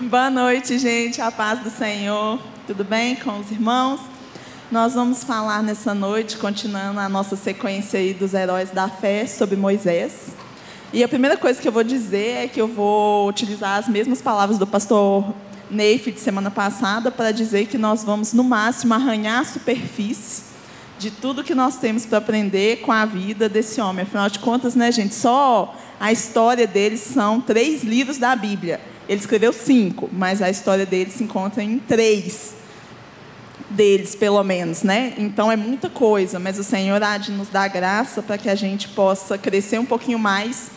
Boa noite, gente. A paz do Senhor. Tudo bem com os irmãos? Nós vamos falar nessa noite, continuando a nossa sequência aí dos heróis da fé sobre Moisés. E a primeira coisa que eu vou dizer é que eu vou utilizar as mesmas palavras do pastor Neif de semana passada para dizer que nós vamos, no máximo, arranhar a superfície de tudo que nós temos para aprender com a vida desse homem. Afinal de contas, né, gente, só a história dele são três livros da Bíblia. Ele escreveu cinco, mas a história dele se encontra em três deles, pelo menos, né? Então é muita coisa, mas o Senhor há de nos dar graça para que a gente possa crescer um pouquinho mais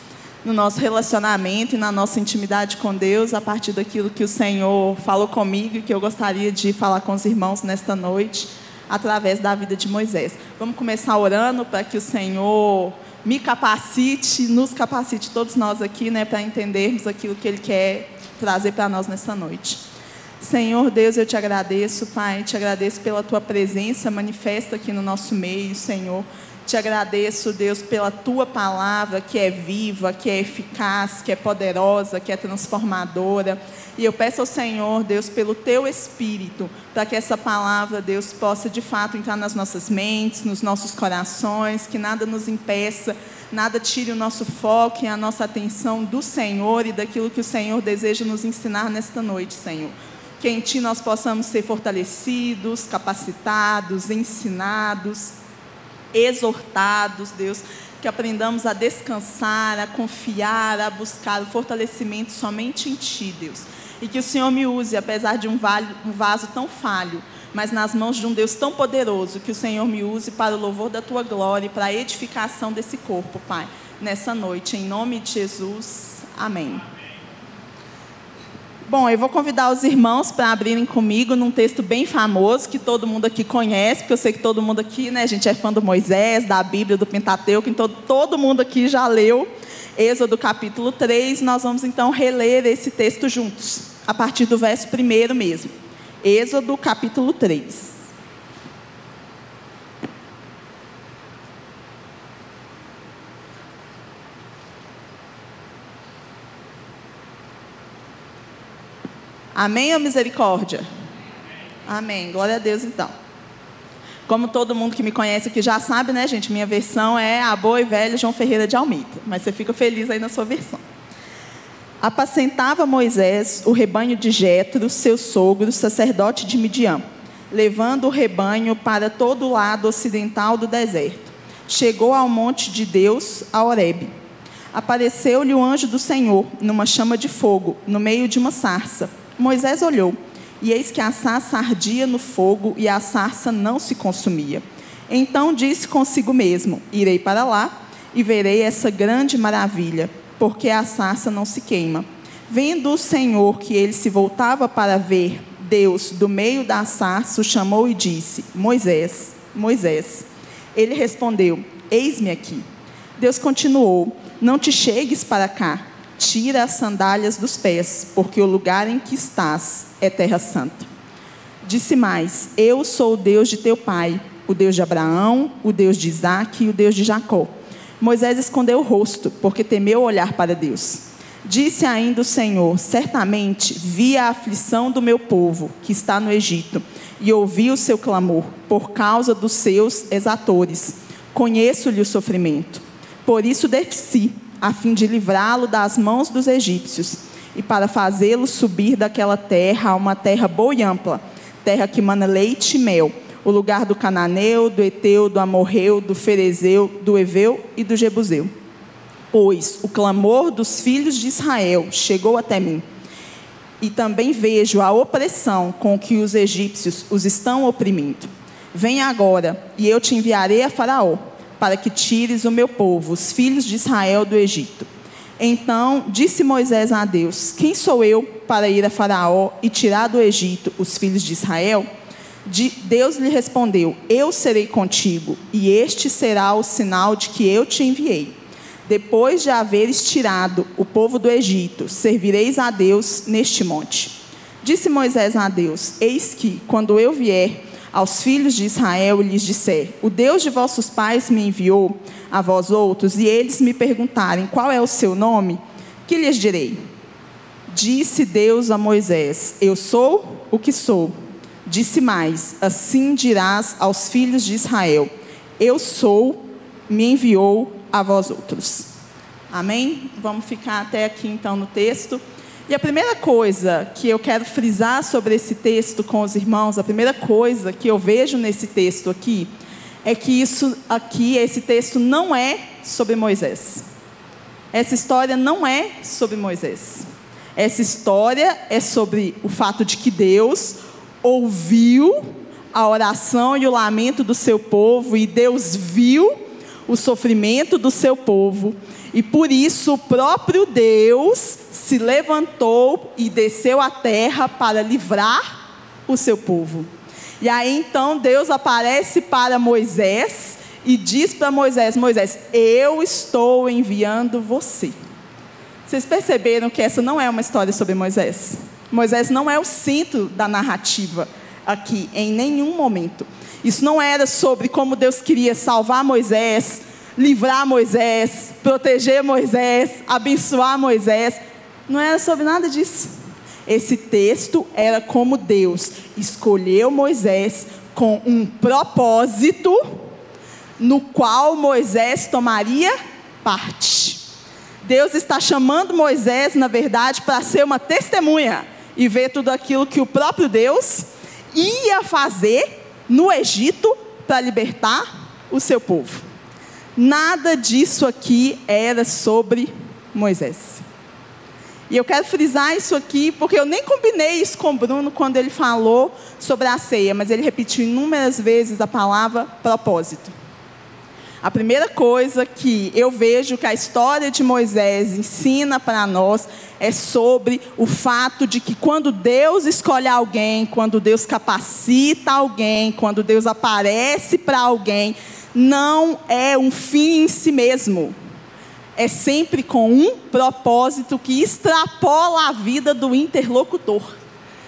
no nosso relacionamento e na nossa intimidade com Deus, a partir daquilo que o Senhor falou comigo e que eu gostaria de falar com os irmãos nesta noite, através da vida de Moisés. Vamos começar orando para que o Senhor me capacite, nos capacite, todos nós aqui, né, para entendermos aquilo que Ele quer trazer para nós nessa noite. Senhor Deus, eu te agradeço, Pai, te agradeço pela tua presença manifesta aqui no nosso meio, Senhor. Te agradeço, Deus, pela tua palavra que é viva, que é eficaz, que é poderosa, que é transformadora. E eu peço ao Senhor, Deus, pelo teu espírito, para que essa palavra, Deus, possa de fato entrar nas nossas mentes, nos nossos corações, que nada nos impeça, nada tire o nosso foco e a nossa atenção do Senhor e daquilo que o Senhor deseja nos ensinar nesta noite, Senhor que em Ti nós possamos ser fortalecidos, capacitados, ensinados, exortados, Deus, que aprendamos a descansar, a confiar, a buscar o fortalecimento somente em Ti, Deus. E que o Senhor me use, apesar de um, vaso tão falho, mas nas mãos de um Deus tão poderoso, que o Senhor me use para o louvor da Tua glória e para a edificação desse corpo, Pai, nessa noite. Em nome de Jesus. Amém. Bom, eu vou convidar os irmãos para abrirem comigo num texto bem famoso que todo mundo aqui conhece, porque eu sei que todo mundo aqui, né, a gente é fã do Moisés, da Bíblia, do Pentateuco, então todo mundo aqui já leu Êxodo capítulo 3. Nós vamos então reler esse texto juntos, a partir do verso 1 mesmo. Êxodo capítulo 3. Amém ou misericórdia? Amém. Glória a Deus então. Como todo mundo que me conhece aqui já sabe, né, gente? Minha versão é a boa e velha João Ferreira de Almeida. Mas você fica feliz aí na sua versão. Apacentava Moisés o rebanho de Jetro, seu sogro, sacerdote de Midian, levando o rebanho para todo o lado ocidental do deserto. Chegou ao monte de Deus, a Horebe. Apareceu-lhe o anjo do Senhor, numa chama de fogo, no meio de uma sarça. Moisés olhou, e eis que a sarça ardia no fogo e a sarça não se consumia. Então disse consigo mesmo: Irei para lá e verei essa grande maravilha, porque a sarça não se queima. Vendo o Senhor que ele se voltava para ver, Deus, do meio da sarça, o chamou e disse: Moisés, Moisés. Ele respondeu: Eis-me aqui. Deus continuou: Não te chegues para cá Tira as sandálias dos pés, porque o lugar em que estás é terra santa. Disse mais: Eu sou o Deus de teu pai, o Deus de Abraão, o Deus de Isaac e o Deus de Jacó. Moisés escondeu o rosto, porque temeu olhar para Deus. Disse ainda o Senhor: Certamente vi a aflição do meu povo, que está no Egito, e ouvi o seu clamor, por causa dos seus exatores. Conheço-lhe o sofrimento. Por isso desci a fim de livrá-lo das mãos dos egípcios e para fazê-lo subir daquela terra a uma terra boa e ampla, terra que mana leite e mel, o lugar do cananeu, do eteu, do amorreu, do ferezeu, do eveu e do jebuseu. Pois o clamor dos filhos de Israel chegou até mim. E também vejo a opressão com que os egípcios os estão oprimindo. Venha agora, e eu te enviarei a Faraó para que tires o meu povo, os filhos de Israel, do Egito. Então disse Moisés a Deus: Quem sou eu para ir a Faraó e tirar do Egito os filhos de Israel? Deus lhe respondeu: Eu serei contigo, e este será o sinal de que eu te enviei. Depois de haveres tirado o povo do Egito, servireis a Deus neste monte. Disse Moisés a Deus: Eis que, quando eu vier, aos filhos de Israel e lhes disser: O Deus de vossos pais me enviou a vós outros, e eles me perguntarem: Qual é o seu nome? Que lhes direi? Disse Deus a Moisés: Eu sou o que sou. Disse mais: Assim dirás aos filhos de Israel: Eu sou, me enviou a vós outros. Amém? Vamos ficar até aqui então no texto. E a primeira coisa que eu quero frisar sobre esse texto com os irmãos, a primeira coisa que eu vejo nesse texto aqui, é que isso aqui, esse texto não é sobre Moisés. Essa história não é sobre Moisés. Essa história é sobre o fato de que Deus ouviu a oração e o lamento do seu povo e Deus viu o sofrimento do seu povo. E por isso o próprio Deus se levantou e desceu à terra para livrar o seu povo. E aí então Deus aparece para Moisés e diz para Moisés: Moisés, eu estou enviando você. Vocês perceberam que essa não é uma história sobre Moisés? Moisés não é o centro da narrativa aqui, em nenhum momento. Isso não era sobre como Deus queria salvar Moisés, livrar Moisés, proteger Moisés, abençoar Moisés. Não era sobre nada disso. Esse texto era como Deus escolheu Moisés com um propósito no qual Moisés tomaria parte. Deus está chamando Moisés, na verdade, para ser uma testemunha e ver tudo aquilo que o próprio Deus ia fazer no Egito para libertar o seu povo. Nada disso aqui era sobre Moisés. E eu quero frisar isso aqui, porque eu nem combinei isso com o Bruno quando ele falou sobre a ceia, mas ele repetiu inúmeras vezes a palavra propósito. A primeira coisa que eu vejo que a história de Moisés ensina para nós é sobre o fato de que quando Deus escolhe alguém, quando Deus capacita alguém, quando Deus aparece para alguém, não é um fim em si mesmo. É sempre com um propósito que extrapola a vida do interlocutor.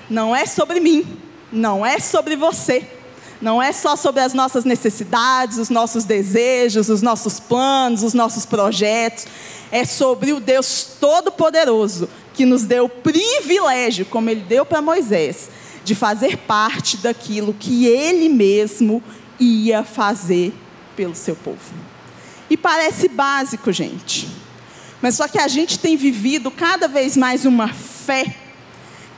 Não é sobre mim, não é sobre você não é só sobre as nossas necessidades, os nossos desejos, os nossos planos, os nossos projetos. É sobre o Deus Todo-Poderoso que nos deu o privilégio, como Ele deu para Moisés, de fazer parte daquilo que Ele mesmo ia fazer pelo seu povo. E parece básico, gente. Mas só que a gente tem vivido cada vez mais uma fé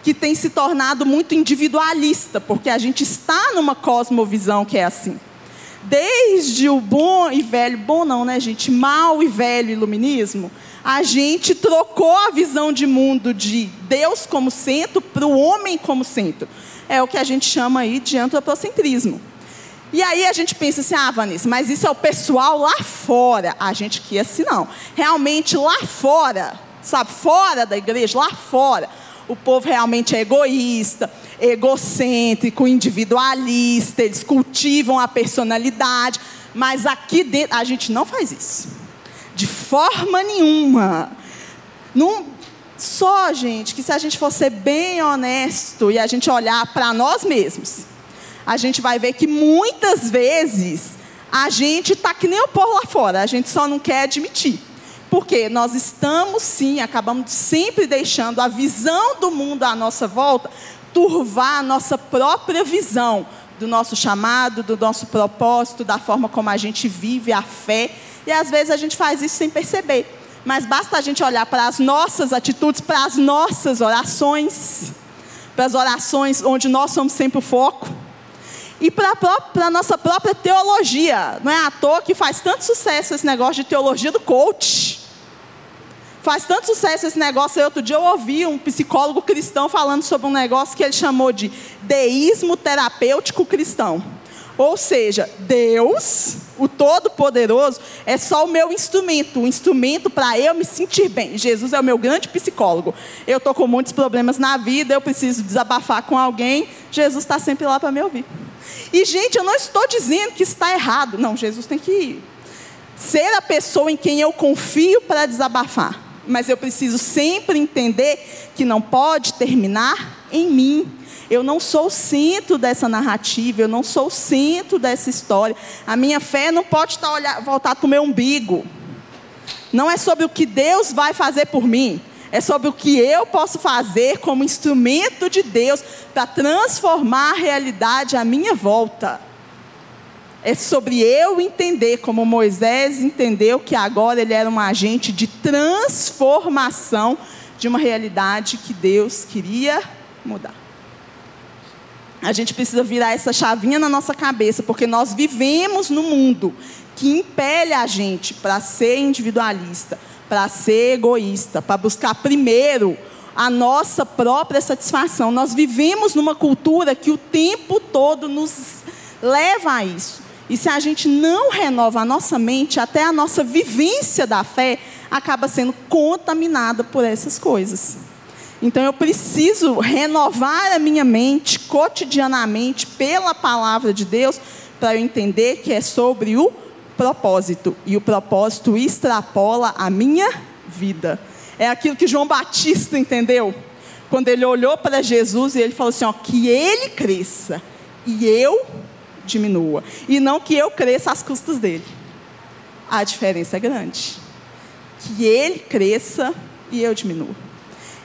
que tem se tornado muito individualista, porque a gente está numa cosmovisão que é assim. Desde o bom e velho, bom não, né, gente? Mal e velho iluminismo, a gente trocou a visão de mundo de Deus como centro para o homem como centro. É o que a gente chama aí de antropocentrismo. E aí a gente pensa assim, ah, Vanessa, mas isso é o pessoal lá fora. A gente que assim não. Realmente lá fora, sabe, fora da igreja, lá fora, o povo realmente é egoísta, egocêntrico, individualista, eles cultivam a personalidade, mas aqui dentro a gente não faz isso. De forma nenhuma. Não, só, gente, que se a gente for ser bem honesto e a gente olhar para nós mesmos, a gente vai ver que muitas vezes a gente está que nem o povo lá fora, a gente só não quer admitir. Porque nós estamos sim, acabamos sempre deixando a visão do mundo à nossa volta turvar a nossa própria visão do nosso chamado, do nosso propósito, da forma como a gente vive a fé. E às vezes a gente faz isso sem perceber. Mas basta a gente olhar para as nossas atitudes, para as nossas orações, para as orações onde nós somos sempre o foco, e para a nossa própria teologia. Não é à toa que faz tanto sucesso esse negócio de teologia do coach. Faz tanto sucesso esse negócio. Aí, outro dia eu ouvi um psicólogo cristão falando sobre um negócio que ele chamou de deísmo terapêutico cristão. Ou seja, Deus, o Todo-Poderoso, é só o meu instrumento, o instrumento para eu me sentir bem. Jesus é o meu grande psicólogo. Eu estou com muitos problemas na vida, eu preciso desabafar com alguém. Jesus está sempre lá para me ouvir. E, gente, eu não estou dizendo que está errado. Não, Jesus tem que ser a pessoa em quem eu confio para desabafar mas eu preciso sempre entender que não pode terminar em mim. Eu não sou o centro dessa narrativa, eu não sou o centro dessa história. A minha fé não pode estar olhar, voltada para o meu umbigo. Não é sobre o que Deus vai fazer por mim, é sobre o que eu posso fazer como instrumento de Deus para transformar a realidade à minha volta. É sobre eu entender, como Moisés entendeu que agora ele era um agente de transformação de uma realidade que Deus queria mudar. A gente precisa virar essa chavinha na nossa cabeça, porque nós vivemos no mundo que impele a gente para ser individualista, para ser egoísta, para buscar primeiro a nossa própria satisfação. Nós vivemos numa cultura que o tempo todo nos leva a isso. E se a gente não renova a nossa mente, até a nossa vivência da fé acaba sendo contaminada por essas coisas. Então eu preciso renovar a minha mente cotidianamente pela palavra de Deus para eu entender que é sobre o propósito. E o propósito extrapola a minha vida. É aquilo que João Batista entendeu. Quando ele olhou para Jesus e ele falou assim: ó, que ele cresça e eu diminua. E não que eu cresça às custas dele. A diferença é grande. Que ele cresça e eu diminua.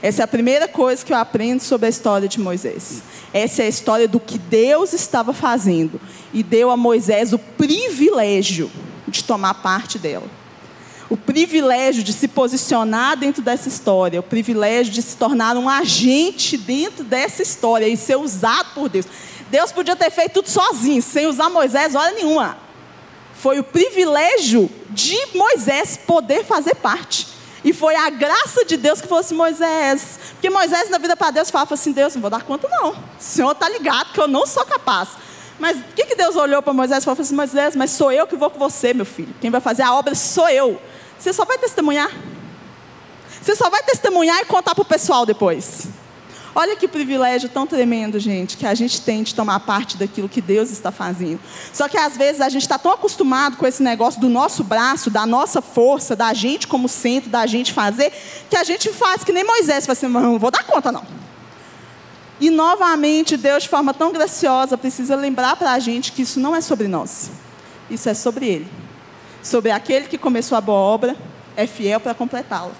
Essa é a primeira coisa que eu aprendo sobre a história de Moisés. Essa é a história do que Deus estava fazendo e deu a Moisés o privilégio de tomar parte dela. O privilégio de se posicionar dentro dessa história, o privilégio de se tornar um agente dentro dessa história e ser usado por Deus. Deus podia ter feito tudo sozinho, sem usar Moisés hora nenhuma. Foi o privilégio de Moisés poder fazer parte. E foi a graça de Deus que fosse Moisés. Porque Moisés, na vida para Deus, falava assim: Deus, não vou dar conta, não. O Senhor está ligado que eu não sou capaz. Mas o que, que Deus olhou para Moisés e falou assim: Moisés, mas sou eu que vou com você, meu filho. Quem vai fazer a obra sou eu. Você só vai testemunhar. Você só vai testemunhar e contar para o pessoal depois. Olha que privilégio tão tremendo, gente, que a gente tem de tomar parte daquilo que Deus está fazendo. Só que às vezes a gente está tão acostumado com esse negócio do nosso braço, da nossa força, da gente como centro, da gente fazer, que a gente faz que nem Moisés, fala assim, não vou dar conta não. E novamente, Deus, de forma tão graciosa, precisa lembrar para a gente que isso não é sobre nós. Isso é sobre Ele. Sobre aquele que começou a boa obra, é fiel para completá-la.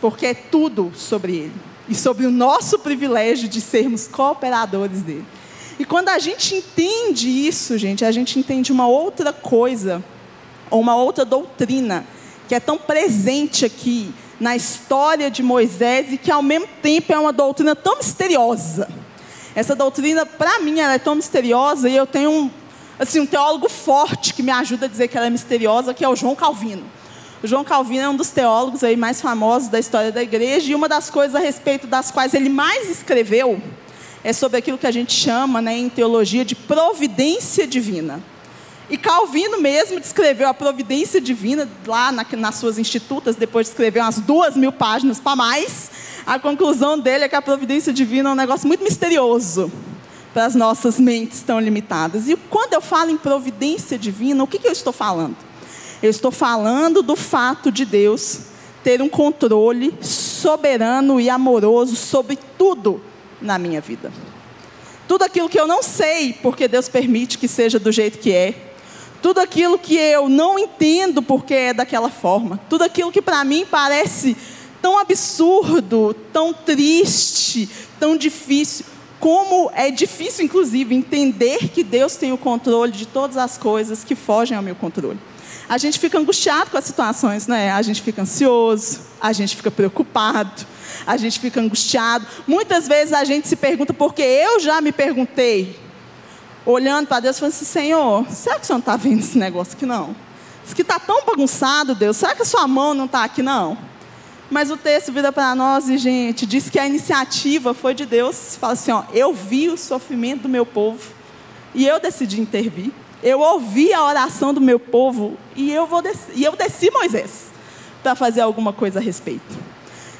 Porque é tudo sobre Ele e sobre o nosso privilégio de sermos cooperadores dele. E quando a gente entende isso, gente, a gente entende uma outra coisa, ou uma outra doutrina, que é tão presente aqui na história de Moisés e que ao mesmo tempo é uma doutrina tão misteriosa. Essa doutrina, para mim, ela é tão misteriosa e eu tenho um, assim, um teólogo forte que me ajuda a dizer que ela é misteriosa, que é o João Calvino. O João Calvino é um dos teólogos aí mais famosos da história da igreja e uma das coisas a respeito das quais ele mais escreveu é sobre aquilo que a gente chama né, em teologia de providência divina. E Calvino mesmo descreveu a providência divina lá na, nas suas institutas, depois de escrever umas duas mil páginas para mais. A conclusão dele é que a providência divina é um negócio muito misterioso para as nossas mentes tão limitadas. E quando eu falo em providência divina, o que, que eu estou falando? Eu estou falando do fato de Deus ter um controle soberano e amoroso sobre tudo na minha vida. Tudo aquilo que eu não sei, porque Deus permite que seja do jeito que é. Tudo aquilo que eu não entendo porque é daquela forma. Tudo aquilo que para mim parece tão absurdo, tão triste, tão difícil. Como é difícil, inclusive, entender que Deus tem o controle de todas as coisas que fogem ao meu controle a gente fica angustiado com as situações, né? A gente fica ansioso, a gente fica preocupado, a gente fica angustiado. Muitas vezes a gente se pergunta, porque eu já me perguntei, olhando para Deus, falando assim: Senhor, será que o Senhor não está vendo esse negócio aqui não? Isso que está tão bagunçado, Deus, será que a sua mão não está aqui não? Mas o texto vira para nós e, gente, diz que a iniciativa foi de Deus. Fala assim: ó, eu vi o sofrimento do meu povo e eu decidi intervir. Eu ouvi a oração do meu povo e eu, vou e eu desci Moisés para fazer alguma coisa a respeito.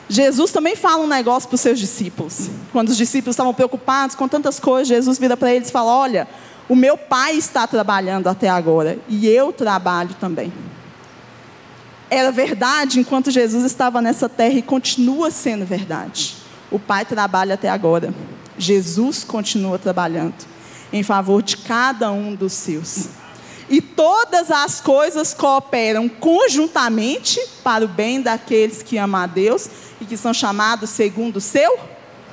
Jesus também fala um negócio para os seus discípulos. Quando os discípulos estavam preocupados com tantas coisas, Jesus vira para eles e fala: Olha, o meu pai está trabalhando até agora e eu trabalho também. Era verdade enquanto Jesus estava nessa terra e continua sendo verdade. O pai trabalha até agora. Jesus continua trabalhando em favor de cada um dos seus. E todas as coisas cooperam conjuntamente para o bem daqueles que amam a Deus e que são chamados segundo o seu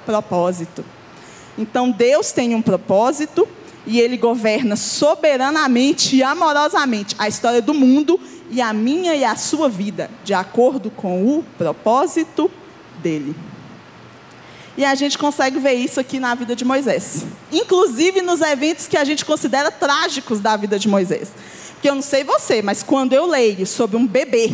propósito. Então Deus tem um propósito e ele governa soberanamente e amorosamente a história do mundo e a minha e a sua vida, de acordo com o propósito dele. E a gente consegue ver isso aqui na vida de Moisés. Inclusive nos eventos que a gente considera trágicos da vida de Moisés. Porque eu não sei você, mas quando eu leio sobre um bebê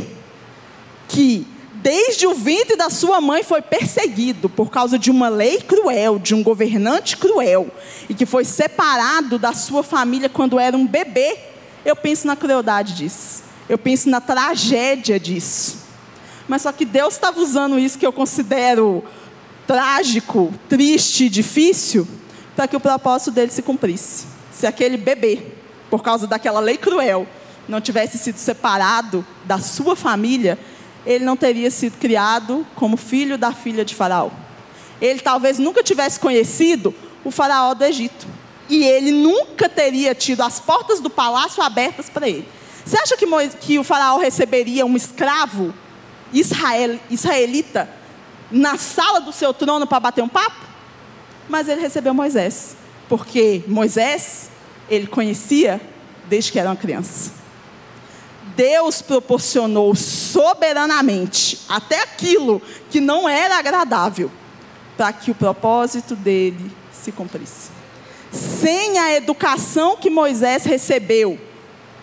que desde o ventre da sua mãe foi perseguido por causa de uma lei cruel, de um governante cruel, e que foi separado da sua família quando era um bebê, eu penso na crueldade disso. Eu penso na tragédia disso. Mas só que Deus estava usando isso que eu considero trágico, triste, difícil, para que o propósito dele se cumprisse. Se aquele bebê, por causa daquela lei cruel, não tivesse sido separado da sua família, ele não teria sido criado como filho da filha de Faraó. Ele talvez nunca tivesse conhecido o Faraó do Egito. E ele nunca teria tido as portas do palácio abertas para ele. Você acha que, que o Faraó receberia um escravo israel, israelita na sala do seu trono para bater um papo? Mas ele recebeu Moisés, porque Moisés ele conhecia desde que era uma criança. Deus proporcionou soberanamente até aquilo que não era agradável para que o propósito dele se cumprisse. Sem a educação que Moisés recebeu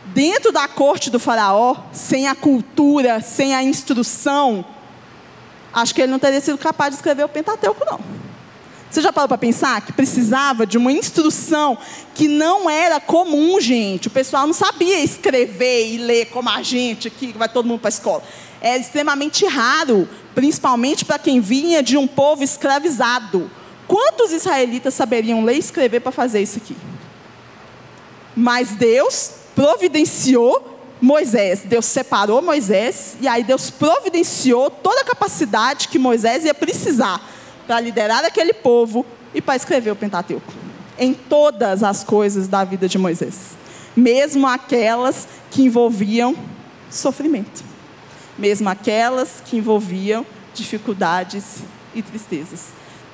dentro da corte do Faraó, sem a cultura, sem a instrução, acho que ele não teria sido capaz de escrever o Pentateuco, não. Você já parou para pensar que precisava de uma instrução que não era comum, gente? O pessoal não sabia escrever e ler como a gente aqui, que vai todo mundo para a escola. Era extremamente raro, principalmente para quem vinha de um povo escravizado. Quantos israelitas saberiam ler e escrever para fazer isso aqui? Mas Deus providenciou Moisés, Deus separou Moisés e aí Deus providenciou toda a capacidade que Moisés ia precisar para liderar aquele povo e para escrever o Pentateuco. Em todas as coisas da vida de Moisés, mesmo aquelas que envolviam sofrimento, mesmo aquelas que envolviam dificuldades e tristezas.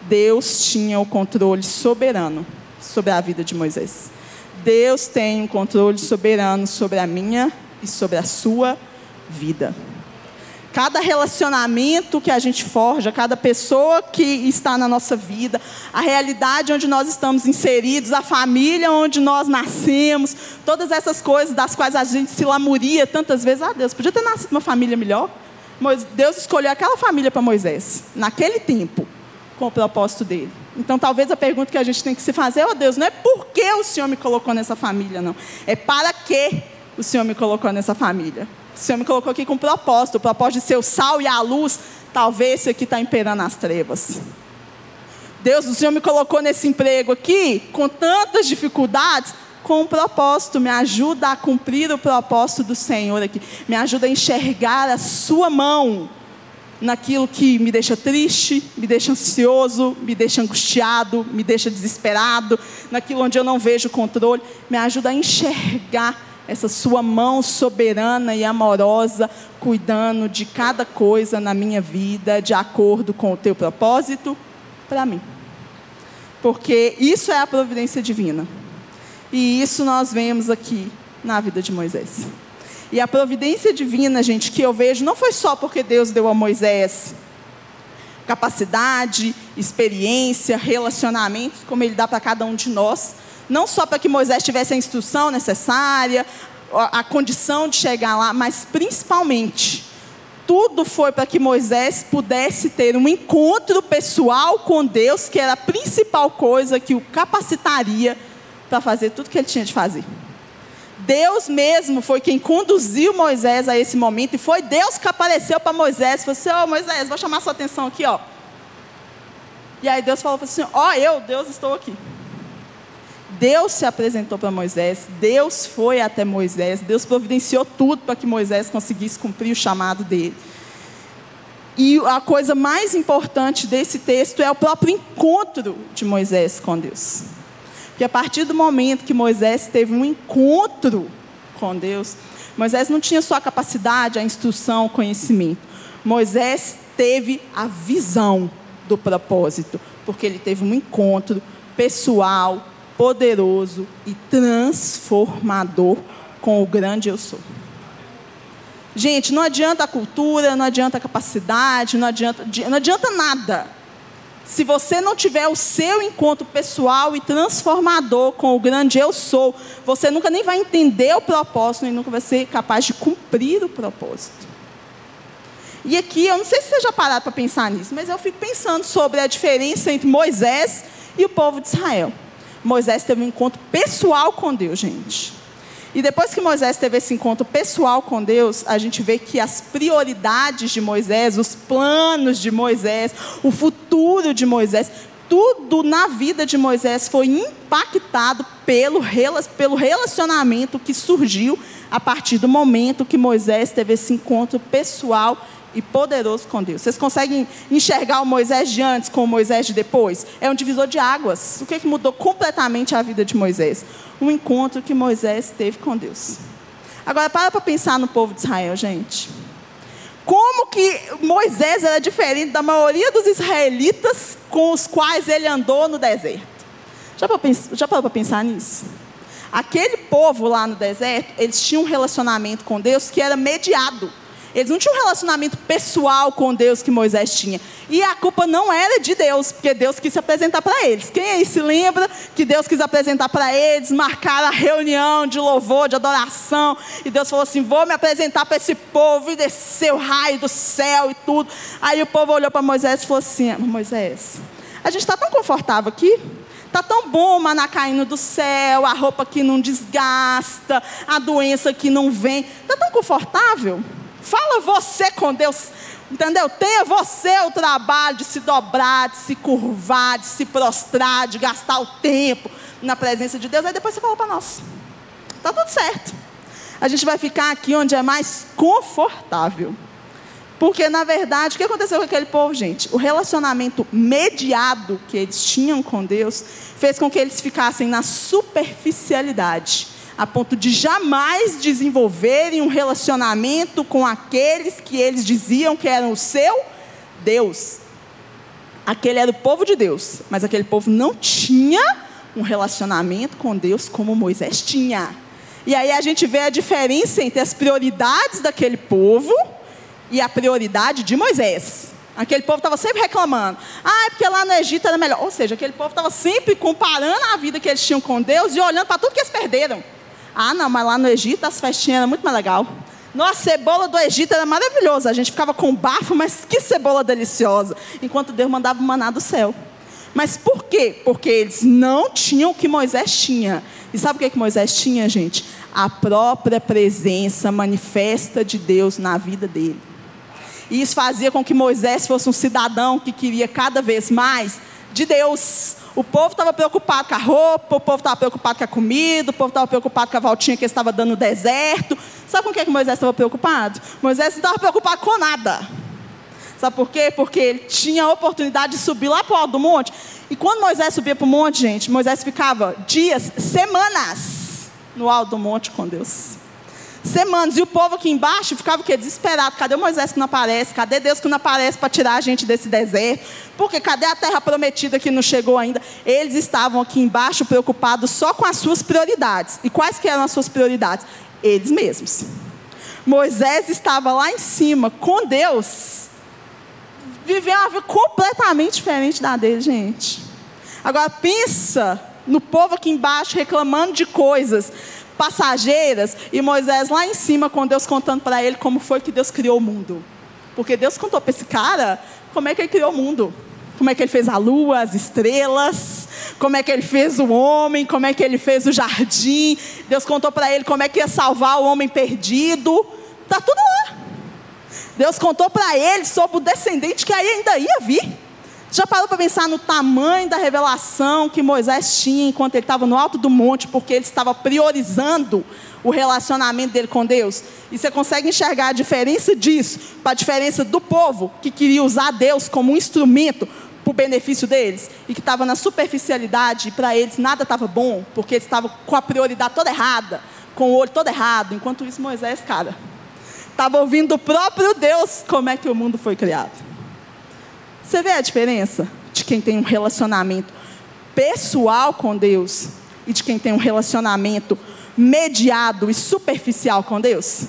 Deus tinha o controle soberano sobre a vida de Moisés. Deus tem um controle soberano sobre a minha e sobre a sua vida. Cada relacionamento que a gente forja, cada pessoa que está na nossa vida, a realidade onde nós estamos inseridos, a família onde nós nascemos, todas essas coisas das quais a gente se lamuria tantas vezes. Ah, Deus, podia ter nascido uma família melhor. Deus escolheu aquela família para Moisés, naquele tempo, com o propósito dele. Então, talvez a pergunta que a gente tem que se fazer, oh Deus, não é por que o Senhor me colocou nessa família, não. É para que o Senhor me colocou nessa família. O Senhor me colocou aqui com propósito, o propósito de ser o sal e a luz. Talvez isso aqui está imperando as trevas. Deus, o Senhor me colocou nesse emprego aqui, com tantas dificuldades, com um propósito. Me ajuda a cumprir o propósito do Senhor aqui. Me ajuda a enxergar a Sua mão naquilo que me deixa triste, me deixa ansioso, me deixa angustiado, me deixa desesperado, naquilo onde eu não vejo controle. Me ajuda a enxergar essa sua mão soberana e amorosa, cuidando de cada coisa na minha vida, de acordo com o teu propósito para mim. Porque isso é a providência divina. E isso nós vemos aqui na vida de Moisés. E a providência divina, gente, que eu vejo, não foi só porque Deus deu a Moisés capacidade, experiência, relacionamentos, como Ele dá para cada um de nós, não só para que Moisés tivesse a instrução necessária, a condição de chegar lá, mas principalmente, tudo foi para que Moisés pudesse ter um encontro pessoal com Deus, que era a principal coisa que o capacitaria para fazer tudo que ele tinha de fazer. Deus mesmo foi quem conduziu Moisés a esse momento, e foi Deus que apareceu para Moisés falou assim: Ó oh, Moisés, vou chamar sua atenção aqui, ó. E aí Deus falou assim: Ó, oh, eu, Deus, estou aqui. Deus se apresentou para Moisés, Deus foi até Moisés, Deus providenciou tudo para que Moisés conseguisse cumprir o chamado dele. E a coisa mais importante desse texto é o próprio encontro de Moisés com Deus. Porque a partir do momento que Moisés teve um encontro com Deus, Moisés não tinha só a capacidade, a instrução, o conhecimento. Moisés teve a visão do propósito, porque ele teve um encontro pessoal, poderoso e transformador com o grande eu sou. Gente, não adianta a cultura, não adianta a capacidade, não adianta, não adianta nada. Se você não tiver o seu encontro pessoal e transformador com o grande eu sou, você nunca nem vai entender o propósito e nunca vai ser capaz de cumprir o propósito. E aqui, eu não sei se você já pararam para pensar nisso, mas eu fico pensando sobre a diferença entre Moisés e o povo de Israel. Moisés teve um encontro pessoal com Deus, gente. E depois que Moisés teve esse encontro pessoal com Deus, a gente vê que as prioridades de Moisés, os planos de Moisés, o futuro de Moisés, tudo na vida de Moisés foi impactado pelo, pelo relacionamento que surgiu a partir do momento que Moisés teve esse encontro pessoal e poderoso com Deus. Vocês conseguem enxergar o Moisés de antes com o Moisés de depois? É um divisor de águas. O que, é que mudou completamente a vida de Moisés? Um encontro que Moisés teve com Deus. Agora, para para pensar no povo de Israel, gente. Como que Moisés era diferente da maioria dos israelitas com os quais ele andou no deserto? Já parou para pensar nisso? Aquele povo lá no deserto, eles tinham um relacionamento com Deus que era mediado. Eles não tinham um relacionamento pessoal com Deus que Moisés tinha. E a culpa não era de Deus, porque Deus quis se apresentar para eles. Quem aí se lembra que Deus quis apresentar para eles, marcar a reunião de louvor, de adoração, e Deus falou assim: Vou me apresentar para esse povo, e desceu o raio do céu e tudo. Aí o povo olhou para Moisés e falou assim: Moisés, a gente está tão confortável aqui. Está tão bom o maná caindo do céu, a roupa que não desgasta, a doença que não vem. Está tão confortável. Fala você com Deus. Entendeu? Tenha você o trabalho de se dobrar, de se curvar, de se prostrar, de gastar o tempo na presença de Deus. Aí depois você fala para nós. Está tudo certo. A gente vai ficar aqui onde é mais confortável. Porque, na verdade, o que aconteceu com aquele povo, gente? O relacionamento mediado que eles tinham com Deus fez com que eles ficassem na superficialidade a ponto de jamais desenvolverem um relacionamento com aqueles que eles diziam que eram o seu Deus. Aquele era o povo de Deus, mas aquele povo não tinha um relacionamento com Deus como Moisés tinha. E aí a gente vê a diferença entre as prioridades daquele povo e a prioridade de Moisés. Aquele povo estava sempre reclamando. Ah, é porque lá no Egito era melhor. Ou seja, aquele povo estava sempre comparando a vida que eles tinham com Deus e olhando para tudo que eles perderam. Ah, não, mas lá no Egito as festinhas eram muito mais legal. Nossa, cebola do Egito era maravilhosa. A gente ficava com bafo, mas que cebola deliciosa. Enquanto Deus mandava maná do céu. Mas por quê? Porque eles não tinham o que Moisés tinha. E sabe o que, é que Moisés tinha, gente? A própria presença manifesta de Deus na vida dele. E isso fazia com que Moisés fosse um cidadão que queria cada vez mais de Deus. O povo estava preocupado com a roupa, o povo estava preocupado com a comida, o povo estava preocupado com a voltinha que ele estava dando no deserto. Sabe com o que, é que Moisés estava preocupado? Moisés não estava preocupado com nada. Sabe por quê? Porque ele tinha a oportunidade de subir lá para o alto do monte. E quando Moisés subia para o monte, gente, Moisés ficava dias, semanas no alto do monte com Deus semanas. E o povo aqui embaixo ficava o quê? Desesperado. Cadê Moisés que não aparece? Cadê Deus que não aparece para tirar a gente desse deserto? Porque cadê a terra prometida que não chegou ainda? Eles estavam aqui embaixo preocupados só com as suas prioridades. E quais que eram as suas prioridades? Eles mesmos. Moisés estava lá em cima com Deus, vivendo uma vida completamente diferente da dele, gente. Agora pensa no povo aqui embaixo reclamando de coisas passageiras e Moisés lá em cima com Deus contando para ele como foi que Deus criou o mundo. Porque Deus contou para esse cara como é que ele criou o mundo. Como é que ele fez a lua, as estrelas, como é que ele fez o homem, como é que ele fez o jardim. Deus contou para ele como é que ia salvar o homem perdido. Tá tudo lá. Deus contou para ele sobre o descendente que ainda ia vir. Já parou para pensar no tamanho da revelação que Moisés tinha enquanto ele estava no alto do monte, porque ele estava priorizando o relacionamento dele com Deus? E você consegue enxergar a diferença disso para a diferença do povo que queria usar Deus como um instrumento para o benefício deles e que estava na superficialidade e para eles nada estava bom, porque eles estavam com a prioridade toda errada, com o olho todo errado. Enquanto isso, Moisés, cara, estava ouvindo do próprio Deus como é que o mundo foi criado. Você vê a diferença de quem tem um relacionamento pessoal com Deus e de quem tem um relacionamento mediado e superficial com Deus?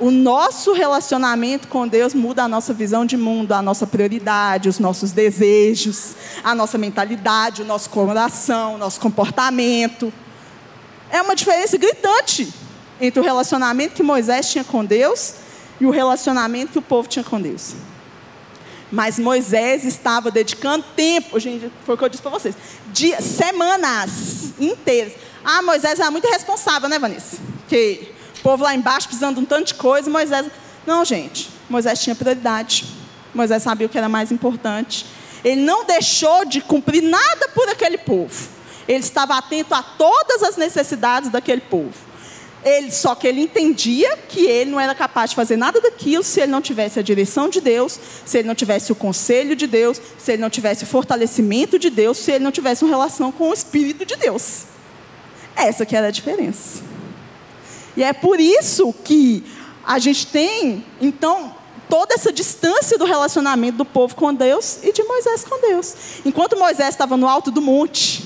O nosso relacionamento com Deus muda a nossa visão de mundo, a nossa prioridade, os nossos desejos, a nossa mentalidade, o nosso coração, o nosso comportamento. É uma diferença gritante entre o relacionamento que Moisés tinha com Deus e o relacionamento que o povo tinha com Deus. Mas Moisés estava dedicando tempo, gente, foi o que eu disse para vocês, semanas inteiras. Ah, Moisés era muito irresponsável, né, Vanessa? Que o povo lá embaixo precisando de um tanto de coisa, Moisés. Não, gente, Moisés tinha prioridade. Moisés sabia o que era mais importante. Ele não deixou de cumprir nada por aquele povo. Ele estava atento a todas as necessidades daquele povo. Ele, só que ele entendia que ele não era capaz de fazer nada daquilo se ele não tivesse a direção de Deus, se ele não tivesse o conselho de Deus, se ele não tivesse o fortalecimento de Deus, se ele não tivesse uma relação com o Espírito de Deus. Essa que era a diferença. E é por isso que a gente tem, então, toda essa distância do relacionamento do povo com Deus e de Moisés com Deus. Enquanto Moisés estava no alto do monte,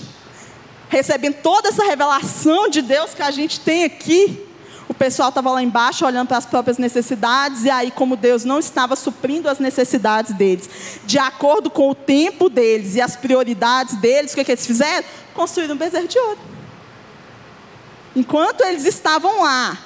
recebendo toda essa revelação de Deus que a gente tem aqui. O pessoal estava lá embaixo olhando para as próprias necessidades, e aí, como Deus não estava suprindo as necessidades deles, de acordo com o tempo deles e as prioridades deles, o que, que eles fizeram? Construíram um bezerro de ouro. Enquanto eles estavam lá,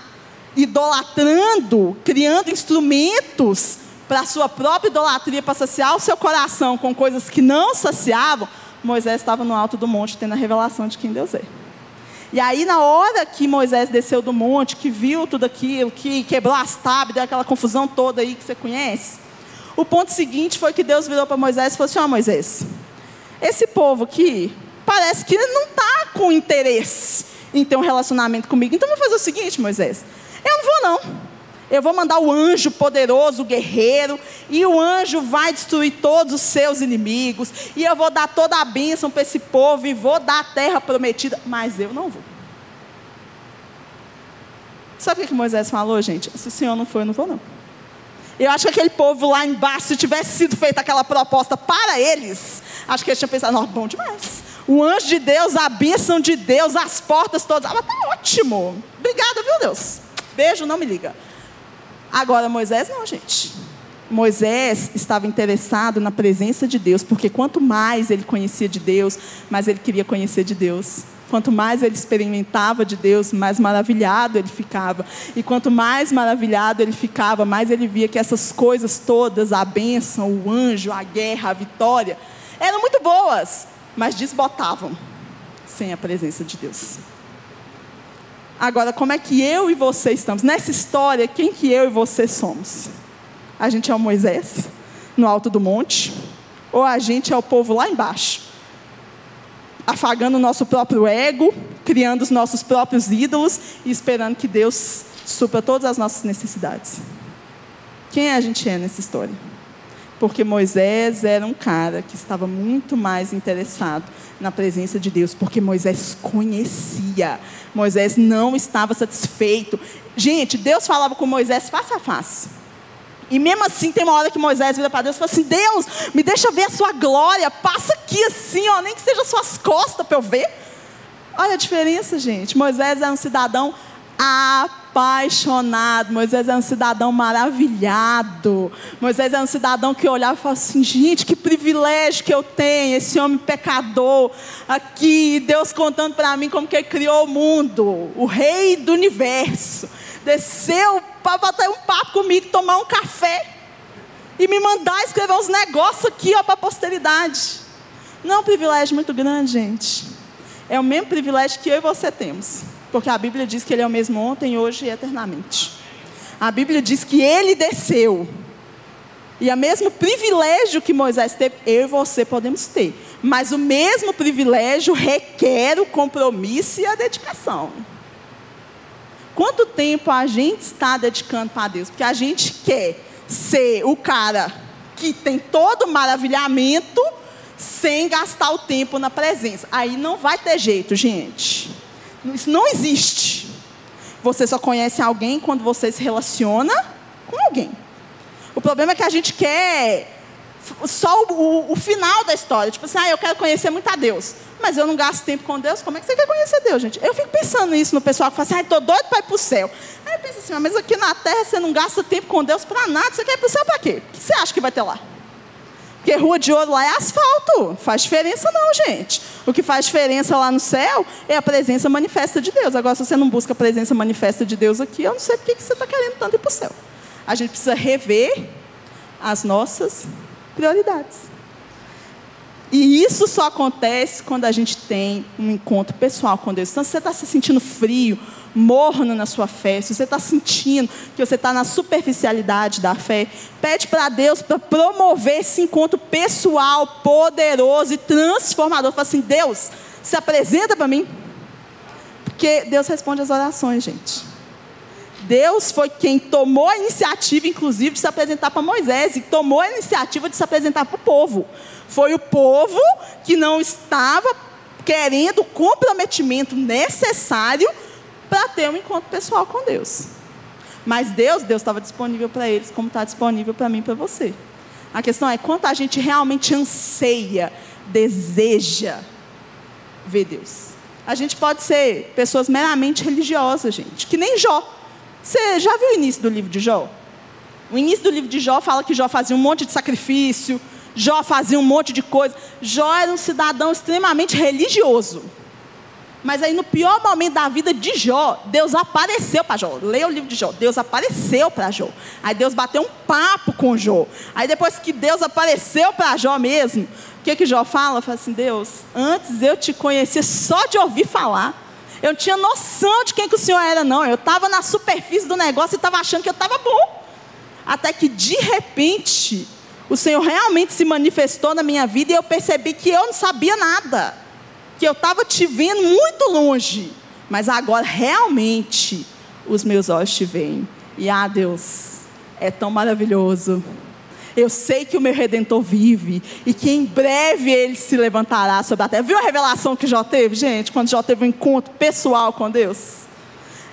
idolatrando, criando instrumentos para a sua própria idolatria, para saciar o seu coração com coisas que não saciavam, Moisés estava no alto do monte tendo a revelação de quem Deus é. E aí, na hora que Moisés desceu do monte, que viu tudo aquilo, que quebrou as tábuas, deu aquela confusão toda aí que você conhece, o ponto seguinte foi que Deus virou para Moisés e falou assim: Ó oh, Moisés, esse povo aqui parece que não está com interesse em ter um relacionamento comigo. Então, vamos fazer o seguinte, Moisés: eu não vou não. Eu vou mandar o anjo poderoso, o guerreiro, e o anjo vai destruir todos os seus inimigos, e eu vou dar toda a bênção para esse povo, e vou dar a terra prometida, mas eu não vou. Sabe o que Moisés falou, gente? Se o Senhor não for, eu não vou, não. Eu acho que aquele povo lá embaixo, se tivesse sido feita aquela proposta para eles, acho que eles tinham pensado, não, bom demais. O anjo de Deus, a bênção de Deus, as portas todas. Ah, tá ótimo. Obrigada, viu, Deus? Beijo, não me liga. Agora, Moisés não, gente. Moisés estava interessado na presença de Deus, porque quanto mais ele conhecia de Deus, mais ele queria conhecer de Deus. Quanto mais ele experimentava de Deus, mais maravilhado ele ficava. E quanto mais maravilhado ele ficava, mais ele via que essas coisas todas, a bênção, o anjo, a guerra, a vitória, eram muito boas, mas desbotavam sem a presença de Deus. Agora, como é que eu e você estamos? Nessa história, quem que eu e você somos? A gente é o Moisés, no alto do monte? Ou a gente é o povo lá embaixo? Afagando o nosso próprio ego, criando os nossos próprios ídolos e esperando que Deus supra todas as nossas necessidades. Quem a gente é nessa história? Porque Moisés era um cara que estava muito mais interessado na presença de Deus, porque Moisés conhecia. Moisés não estava satisfeito. Gente, Deus falava com Moisés face a face. E mesmo assim, tem uma hora que Moisés vira para Deus e fala assim: Deus, me deixa ver a sua glória, passa aqui assim, ó, nem que seja suas costas para eu ver. Olha a diferença, gente. Moisés era um cidadão apaixonado. Moisés é um cidadão maravilhado. Moisés é um cidadão que olhava e falava assim: gente, que privilégio que eu tenho, esse homem pecador aqui, Deus contando para mim como que ele criou o mundo, o rei do universo. Desceu para bater um papo comigo, tomar um café e me mandar escrever uns negócios aqui para a posteridade. Não é um privilégio muito grande, gente. É o mesmo privilégio que eu e você temos. Porque a Bíblia diz que Ele é o mesmo ontem, hoje e eternamente. A Bíblia diz que Ele desceu. E o mesmo privilégio que Moisés teve, eu e você podemos ter. Mas o mesmo privilégio requer o compromisso e a dedicação. Quanto tempo a gente está dedicando para Deus? Porque a gente quer ser o cara que tem todo o maravilhamento sem gastar o tempo na presença. Aí não vai ter jeito, gente. Isso não existe. Você só conhece alguém quando você se relaciona com alguém. O problema é que a gente quer só o, o, final da história. Tipo assim, ah, eu quero conhecer muito a Deus. Mas eu não gasto tempo com Deus. Como é que você quer conhecer Deus, gente? Eu fico pensando nisso no pessoal que fala assim, ah, estou doido para ir para o céu. Aí eu penso assim, mas aqui na terra você não gasta tempo com Deus para nada. Você quer ir para o céu para quê? O que você acha que vai ter lá? Porque rua de ouro lá é asfalto. Faz diferença não, gente. O que faz diferença lá no céu é a presença manifesta de Deus. Agora, se você não busca a presença manifesta de Deus aqui, eu não sei por que você está querendo tanto ir para o céu. A gente precisa rever as nossas prioridades. E isso só acontece quando a gente tem um encontro pessoal com Deus. Então, se você está se sentindo frio, morno na sua fé, se você está sentindo que você está na superficialidade da fé, pede para Deus para promover esse encontro pessoal, poderoso e transformador. Fala assim: Deus, se apresenta para mim. Porque Deus responde às orações, gente. Deus foi quem tomou a iniciativa, inclusive, de se apresentar para Moisés, e tomou a iniciativa de se apresentar para o povo. Foi o povo que não estava querendo o comprometimento necessário para ter um encontro pessoal com Deus. Mas Deus, Deus estava disponível para eles, como está disponível para mim e para você. A questão é quanto a gente realmente anseia, deseja ver Deus. A gente pode ser pessoas meramente religiosas, gente, que nem Jó. Você já viu o início do livro de Jó? O início do livro de Jó fala que Jó fazia um monte de sacrifício, Jó fazia um monte de coisa. Jó era um cidadão extremamente religioso. Mas aí, no pior momento da vida de Jó, Deus apareceu para Jó. Leia o livro de Jó. Deus apareceu para Jó. Aí Deus bateu um papo com Jó. Aí, depois que Deus apareceu para Jó mesmo, o que, que Jó fala? Fala assim: Deus, antes eu te conhecia só de ouvir falar. Eu não tinha noção de quem que o Senhor era, não. Eu estava na superfície do negócio e estava achando que eu estava bom. Até que, de repente, o Senhor realmente se manifestou na minha vida e eu percebi que eu não sabia nada. Que eu estava te vendo muito longe. Mas agora, realmente, os meus olhos te veem. E, ah, Deus, é tão maravilhoso eu sei que o meu redentor vive e que em breve ele se levantará sobre a terra. Viu a revelação que Jó teve, gente, quando Jó teve um encontro pessoal com Deus?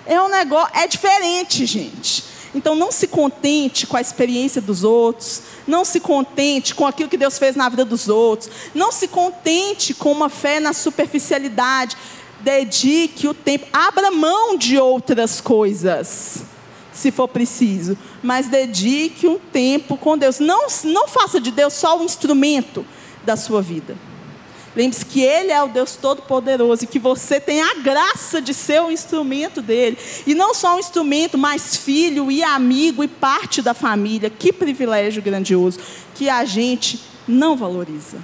É um negócio, é diferente, gente. Então não se contente com a experiência dos outros, não se contente com aquilo que Deus fez na vida dos outros, não se contente com uma fé na superficialidade. Dedique o tempo, abra mão de outras coisas se for preciso, mas dedique um tempo com Deus. Não, não faça de Deus só um instrumento da sua vida. Lembre-se que Ele é o Deus Todo-Poderoso e que você tem a graça de ser um instrumento dele. E não só um instrumento, mas filho e amigo e parte da família. Que privilégio grandioso que a gente não valoriza.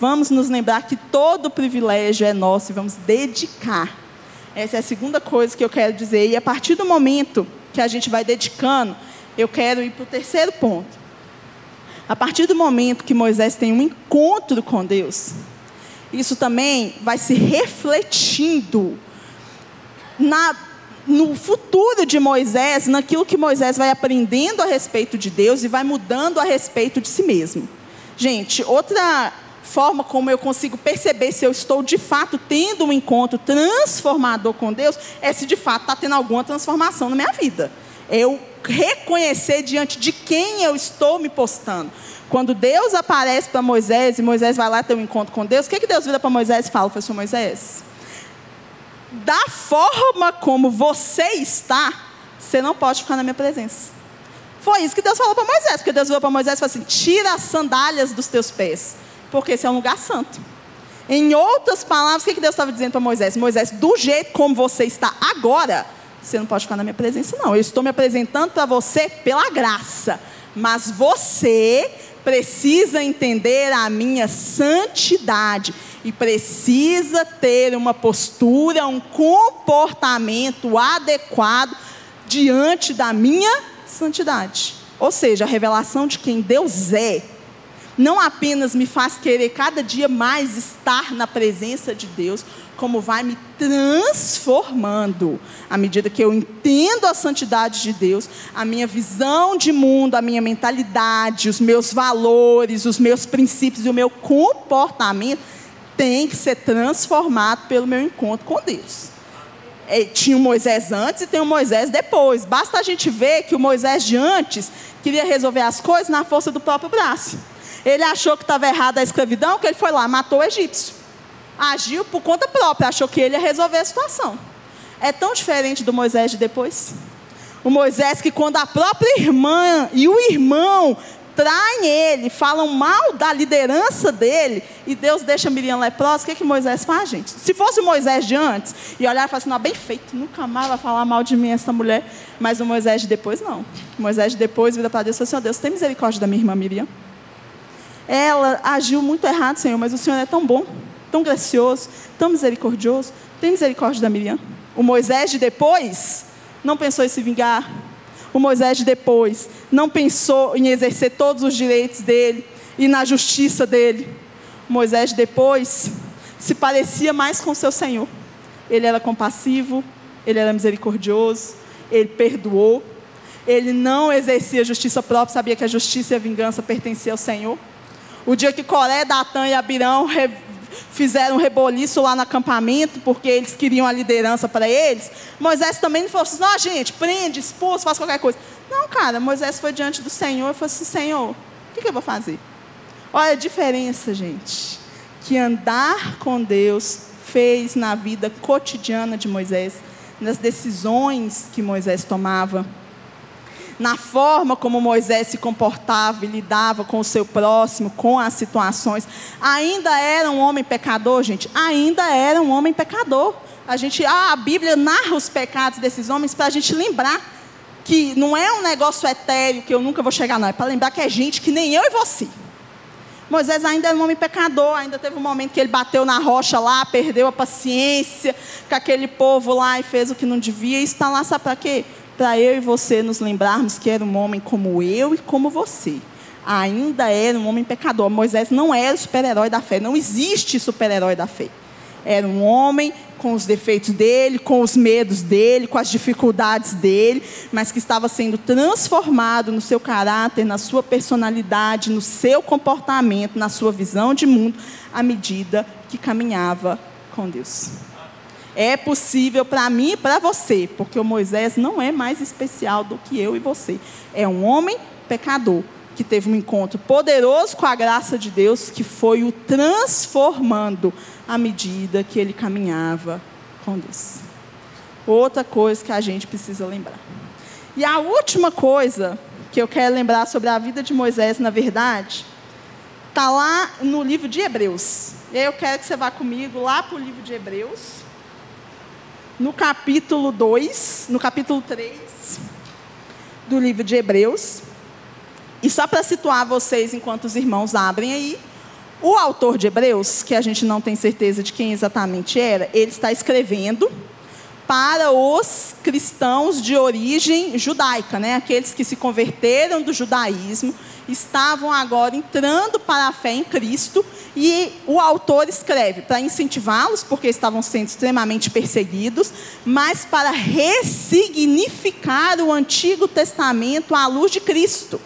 Vamos nos lembrar que todo privilégio é nosso e vamos dedicar essa é a segunda coisa que eu quero dizer. E a partir do momento que a gente vai dedicando, eu quero ir para o terceiro ponto. A partir do momento que Moisés tem um encontro com Deus, isso também vai se refletindo na, no futuro de Moisés, naquilo que Moisés vai aprendendo a respeito de Deus e vai mudando a respeito de si mesmo. Gente, outra forma como eu consigo perceber se eu estou de fato tendo um encontro transformador com Deus é se de fato está tendo alguma transformação na minha vida. Eu reconhecer diante de quem eu estou me postando. Quando Deus aparece para Moisés e Moisés vai lá ter um encontro com Deus, o que, que Deus vira para Moisés e fala? Foi assim, Moisés, da forma como você está, você não pode ficar na minha presença. Foi isso que Deus falou para Moisés, porque Deus virou para Moisés e falou assim: tira as sandálias dos teus pés, porque esse é um lugar santo. Em outras palavras, o que Deus estava dizendo para Moisés? Moisés, do jeito como você está agora, você não pode ficar na minha presença, não. Eu estou me apresentando para você pela graça. Mas você precisa entender a minha santidade e precisa ter uma postura, um comportamento adequado diante da minha santidade. Ou seja, a revelação de quem Deus é não apenas me faz querer cada dia mais estar na presença de Deus, como vai me transformando à medida que eu entendo a santidade de Deus, a minha visão de mundo, a minha mentalidade, os meus valores, os meus princípios e o meu comportamento tem que ser transformado pelo meu encontro com Deus. É, tinha o Moisés antes e tem o Moisés depois. Basta a gente ver que o Moisés de antes queria resolver as coisas na força do próprio braço. Ele achou que estava errada a escravidão, que ele foi lá, matou o egípcio. Agiu por conta própria, achou que ele ia resolver a situação. É tão diferente do Moisés de depois. O Moisés que quando a própria irmã e o irmão traem ele, falam mal da liderança dele, e Deus deixa Miriam leprosa, o que, que Moisés faz, gente? Se fosse o Moisés de antes, e olhar e falar assim, não, bem feito, nunca mais vai falar mal de mim essa mulher, mas o Moisés de depois não. O Moisés de depois vira para Deus e fala assim, oh, Deus, tem misericórdia da minha irmã Miriam. Ela agiu muito errado, Senhor, mas o Senhor é tão bom, tão gracioso, tão misericordioso, tem misericórdia da Miriam. O Moisés de depois não pensou em se vingar, o Moisés de depois não pensou em exercer todos os direitos dele e na justiça dele. O Moisés de depois se parecia mais com seu Senhor. Ele era compassivo, ele era misericordioso, ele perdoou, ele não exercia justiça própria, sabia que a justiça e a vingança pertenciam ao Senhor. O dia que Coré, Datã e Abirão fizeram um reboliço lá no acampamento, porque eles queriam a liderança para eles, Moisés também não falou assim, não, gente, prende, expulsa, faz qualquer coisa. Não, cara, Moisés foi diante do Senhor e falou assim, Senhor, o que, que eu vou fazer? Olha a diferença, gente, que andar com Deus fez na vida cotidiana de Moisés, nas decisões que Moisés tomava na forma como Moisés se comportava e lidava com o seu próximo, com as situações. Ainda era um homem pecador, gente? Ainda era um homem pecador. A, gente, a Bíblia narra os pecados desses homens para a gente lembrar que não é um negócio etéreo que eu nunca vou chegar, não. É para lembrar que é gente que nem eu e você. Moisés ainda era um homem pecador, ainda teve um momento que ele bateu na rocha lá, perdeu a paciência com aquele povo lá e fez o que não devia. E está lá, sabe para quê? Para eu e você nos lembrarmos que era um homem como eu e como você. Ainda era um homem pecador. Moisés não era o super-herói da fé. Não existe super-herói da fé. Era um homem com os defeitos dele, com os medos dele, com as dificuldades dele, mas que estava sendo transformado no seu caráter, na sua personalidade, no seu comportamento, na sua visão de mundo, à medida que caminhava com Deus. É possível para mim e para você, porque o Moisés não é mais especial do que eu e você. É um homem pecador que teve um encontro poderoso com a graça de Deus, que foi o transformando à medida que ele caminhava com Deus. Outra coisa que a gente precisa lembrar. E a última coisa que eu quero lembrar sobre a vida de Moisés, na verdade, está lá no livro de Hebreus. E aí eu quero que você vá comigo lá para o livro de Hebreus no capítulo 2, no capítulo 3 do livro de Hebreus. E só para situar vocês enquanto os irmãos abrem aí, o autor de Hebreus, que a gente não tem certeza de quem exatamente era, ele está escrevendo para os cristãos de origem judaica, né? aqueles que se converteram do judaísmo, estavam agora entrando para a fé em Cristo e o autor escreve para incentivá-los, porque estavam sendo extremamente perseguidos, mas para ressignificar o Antigo Testamento à luz de Cristo.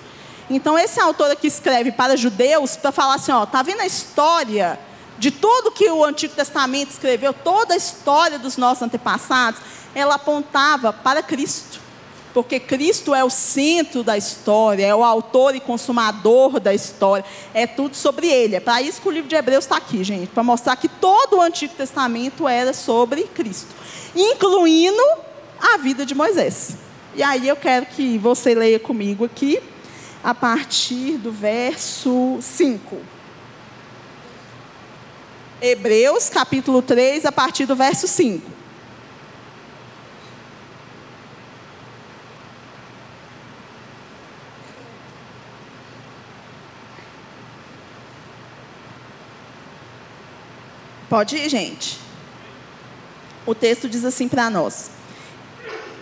Então, esse autor aqui escreve para judeus para falar assim: ó, tá vendo a história de tudo que o Antigo Testamento escreveu, toda a história dos nossos antepassados, ela apontava para Cristo porque Cristo é o centro da história, é o autor e consumador da história, é tudo sobre Ele. É para isso que o livro de Hebreus está aqui, gente, para mostrar que todo o Antigo Testamento era sobre Cristo, incluindo a vida de Moisés. E aí eu quero que você leia comigo aqui, a partir do verso 5. Hebreus capítulo 3, a partir do verso 5. Pode ir, gente. O texto diz assim para nós: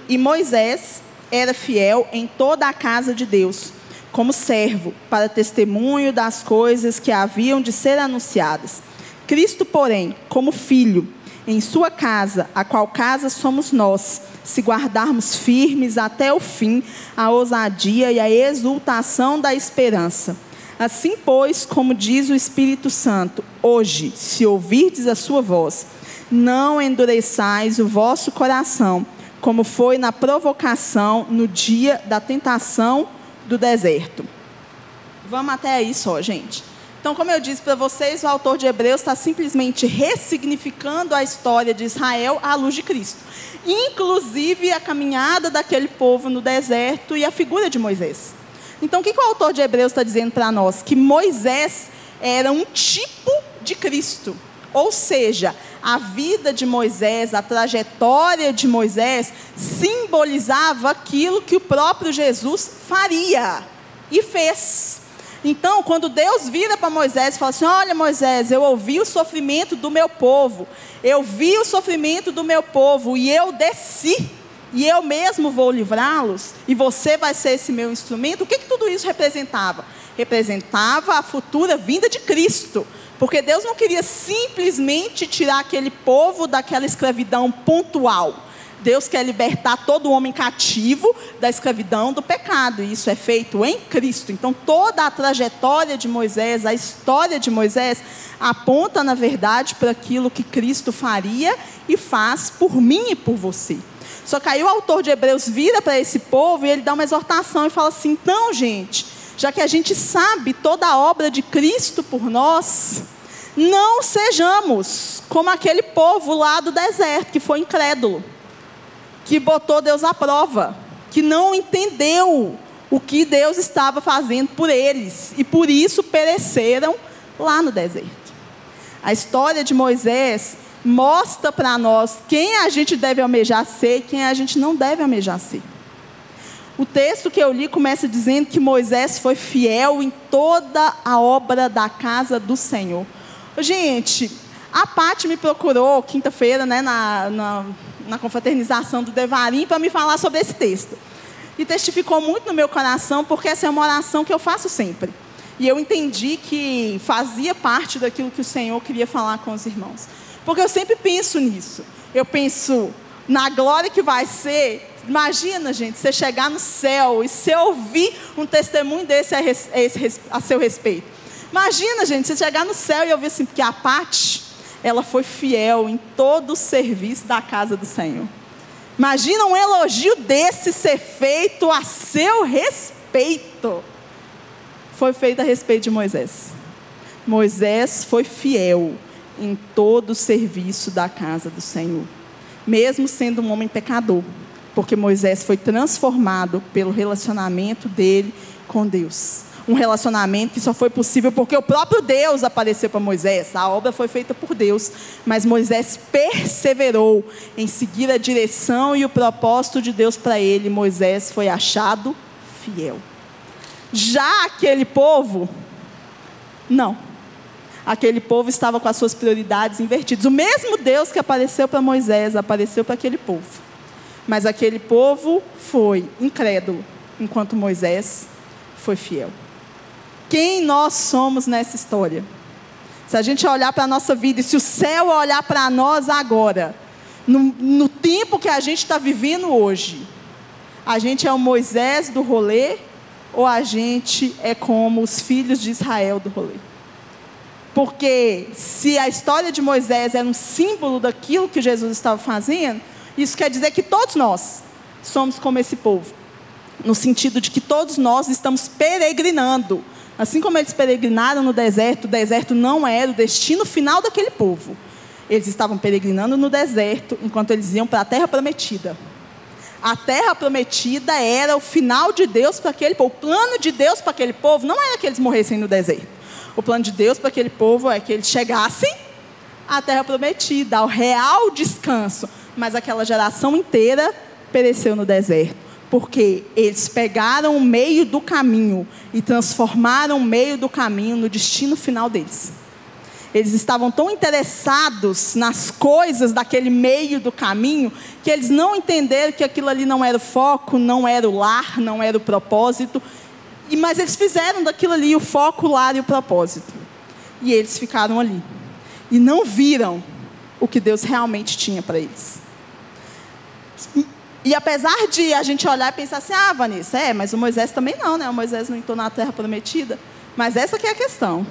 E Moisés era fiel em toda a casa de Deus, como servo, para testemunho das coisas que haviam de ser anunciadas. Cristo, porém, como filho, em sua casa, a qual casa somos nós, se guardarmos firmes até o fim a ousadia e a exultação da esperança. Assim, pois, como diz o Espírito Santo, hoje, se ouvirdes a sua voz, não endureçais o vosso coração, como foi na provocação no dia da tentação do deserto. Vamos até aí só, gente. Então, como eu disse para vocês, o autor de Hebreus está simplesmente ressignificando a história de Israel à luz de Cristo. Inclusive a caminhada daquele povo no deserto e a figura de Moisés. Então, o que, que o autor de Hebreus está dizendo para nós? Que Moisés era um tipo de Cristo. Ou seja, a vida de Moisés, a trajetória de Moisés, simbolizava aquilo que o próprio Jesus faria e fez. Então, quando Deus vira para Moisés e fala assim: Olha, Moisés, eu ouvi o sofrimento do meu povo, eu vi o sofrimento do meu povo e eu desci, e eu mesmo vou livrá-los, e você vai ser esse meu instrumento. O que, que tudo isso representava? Representava a futura vinda de Cristo. Porque Deus não queria simplesmente tirar aquele povo daquela escravidão pontual. Deus quer libertar todo homem cativo da escravidão do pecado, e isso é feito em Cristo. Então, toda a trajetória de Moisés, a história de Moisés, aponta, na verdade, para aquilo que Cristo faria e faz por mim e por você. Só que aí o autor de Hebreus vira para esse povo e ele dá uma exortação e fala assim: então, gente, já que a gente sabe toda a obra de Cristo por nós, não sejamos como aquele povo lá do deserto que foi incrédulo, que botou Deus à prova, que não entendeu o que Deus estava fazendo por eles e por isso pereceram lá no deserto. A história de Moisés mostra para nós quem a gente deve almejar ser e quem a gente não deve almejar ser. O texto que eu li começa dizendo que Moisés foi fiel em toda a obra da casa do Senhor. Gente, a Paty me procurou quinta-feira, né, na, na, na, confraternização do Devarim, para me falar sobre esse texto. E testificou muito no meu coração, porque essa é uma oração que eu faço sempre. E eu entendi que fazia parte daquilo que o Senhor queria falar com os irmãos. Porque eu sempre penso nisso. Eu penso na glória que vai ser Imagina, gente, você chegar no céu e você ouvir um testemunho desse a, esse, a seu respeito. Imagina, gente, você chegar no céu e ouvir assim, porque a Pati, ela foi fiel em todo o serviço da casa do Senhor. Imagina um elogio desse ser feito a seu respeito. Foi feito a respeito de Moisés. Moisés foi fiel em todo o serviço da casa do Senhor, mesmo sendo um homem pecador porque Moisés foi transformado pelo relacionamento dele com Deus. Um relacionamento que só foi possível porque o próprio Deus apareceu para Moisés. A obra foi feita por Deus, mas Moisés perseverou em seguir a direção e o propósito de Deus para ele. Moisés foi achado fiel. Já aquele povo, não. Aquele povo estava com as suas prioridades invertidas. O mesmo Deus que apareceu para Moisés apareceu para aquele povo. Mas aquele povo foi incrédulo, enquanto Moisés foi fiel. Quem nós somos nessa história? Se a gente olhar para a nossa vida, e se o céu olhar para nós agora, no, no tempo que a gente está vivendo hoje, a gente é o Moisés do rolê ou a gente é como os filhos de Israel do rolê? Porque se a história de Moisés era um símbolo daquilo que Jesus estava fazendo, isso quer dizer que todos nós somos como esse povo, no sentido de que todos nós estamos peregrinando. Assim como eles peregrinaram no deserto, o deserto não era o destino final daquele povo. Eles estavam peregrinando no deserto enquanto eles iam para a terra prometida. A terra prometida era o final de Deus para aquele povo. O plano de Deus para aquele povo não era que eles morressem no deserto. O plano de Deus para aquele povo é que eles chegassem à terra prometida, ao real descanso mas aquela geração inteira pereceu no deserto. Porque eles pegaram o meio do caminho e transformaram o meio do caminho no destino final deles. Eles estavam tão interessados nas coisas daquele meio do caminho que eles não entenderam que aquilo ali não era o foco, não era o lar, não era o propósito. E mas eles fizeram daquilo ali o foco, o lar e o propósito. E eles ficaram ali e não viram o que Deus realmente tinha para eles. E apesar de a gente olhar e pensar assim, ah, Vanessa, é, mas o Moisés também não, né? O Moisés não entrou na terra prometida. Mas essa que é a questão.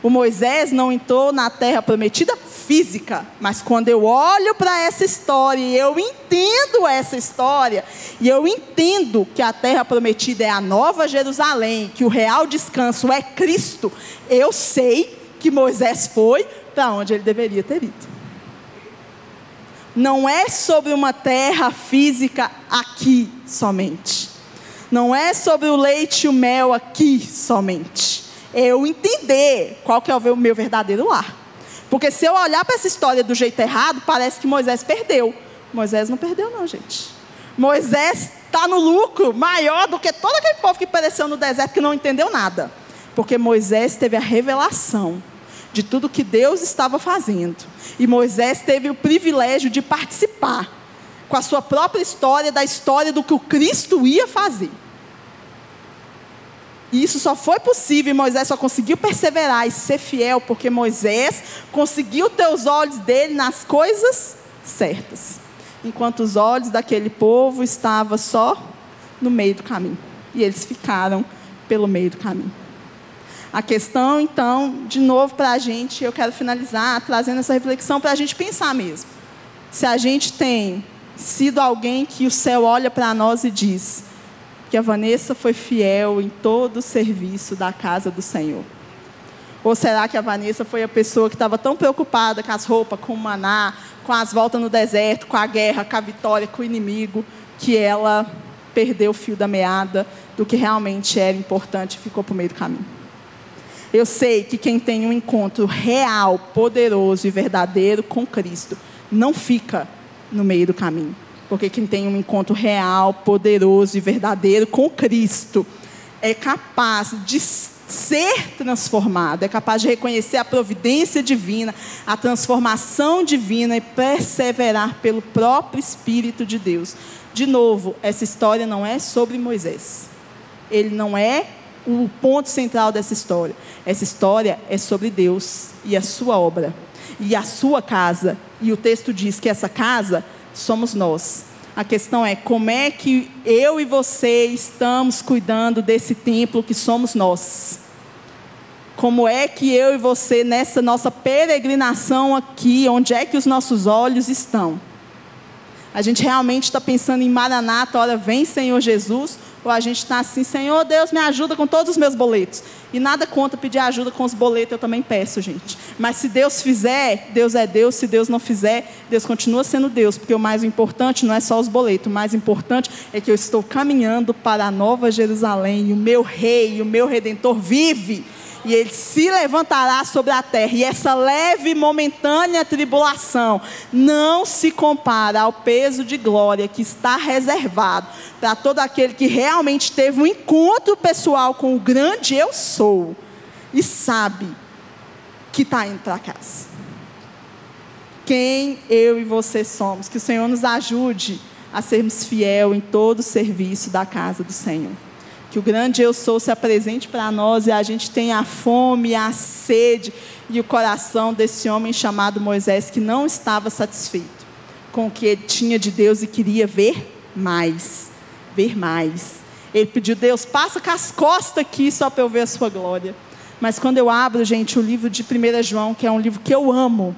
O Moisés não entrou na terra prometida física, mas quando eu olho para essa história e eu entendo essa história, e eu entendo que a terra prometida é a nova Jerusalém, que o real descanso é Cristo, eu sei que Moisés foi para onde ele deveria ter ido. Não é sobre uma terra física aqui somente. Não é sobre o leite e o mel aqui somente eu entender qual que é o meu verdadeiro lar. Porque se eu olhar para essa história do jeito errado, parece que Moisés perdeu. Moisés não perdeu, não, gente. Moisés está no lucro maior do que todo aquele povo que pereceu no deserto que não entendeu nada. Porque Moisés teve a revelação de tudo que Deus estava fazendo. E Moisés teve o privilégio de participar com a sua própria história, da história do que o Cristo ia fazer. E isso só foi possível, e Moisés só conseguiu perseverar e ser fiel, porque Moisés conseguiu ter os olhos dele nas coisas certas. Enquanto os olhos daquele povo estavam só no meio do caminho. E eles ficaram pelo meio do caminho. A questão, então, de novo para a gente, eu quero finalizar trazendo essa reflexão para a gente pensar mesmo. Se a gente tem sido alguém que o céu olha para nós e diz: que a Vanessa foi fiel em todo o serviço da casa do Senhor? Ou será que a Vanessa foi a pessoa que estava tão preocupada com as roupas, com o maná, com as voltas no deserto, com a guerra, com a vitória, com o inimigo, que ela perdeu o fio da meada do que realmente era importante e ficou para o meio do caminho? Eu sei que quem tem um encontro real, poderoso e verdadeiro com Cristo não fica no meio do caminho. Porque quem tem um encontro real, poderoso e verdadeiro com Cristo é capaz de ser transformado, é capaz de reconhecer a providência divina, a transformação divina e perseverar pelo próprio Espírito de Deus. De novo, essa história não é sobre Moisés. Ele não é o ponto central dessa história. Essa história é sobre Deus e a sua obra e a sua casa. E o texto diz que essa casa somos nós. A questão é como é que eu e você estamos cuidando desse templo que somos nós. Como é que eu e você, nessa nossa peregrinação aqui, onde é que os nossos olhos estão? A gente realmente está pensando em Maranata, hora vem Senhor Jesus, ou a gente está assim, Senhor Deus, me ajuda com todos os meus boletos. E nada contra pedir ajuda com os boletos, eu também peço, gente. Mas se Deus fizer, Deus é Deus. Se Deus não fizer, Deus continua sendo Deus. Porque o mais importante não é só os boletos. O mais importante é que eu estou caminhando para a nova Jerusalém. E o meu rei, o meu redentor vive e ele se levantará sobre a terra. E essa leve e momentânea tribulação não se compara ao peso de glória que está reservado para todo aquele que realmente teve um encontro pessoal com o grande eu sou e sabe que está indo para casa. Quem eu e você somos. Que o Senhor nos ajude a sermos fiel em todo o serviço da casa do Senhor que o grande eu sou se apresente para nós e a gente tenha a fome, a sede e o coração desse homem chamado Moisés que não estava satisfeito com o que ele tinha de Deus e queria ver mais, ver mais. Ele pediu, Deus, passa com as costas aqui só para eu ver a sua glória. Mas quando eu abro, gente, o livro de 1 João, que é um livro que eu amo,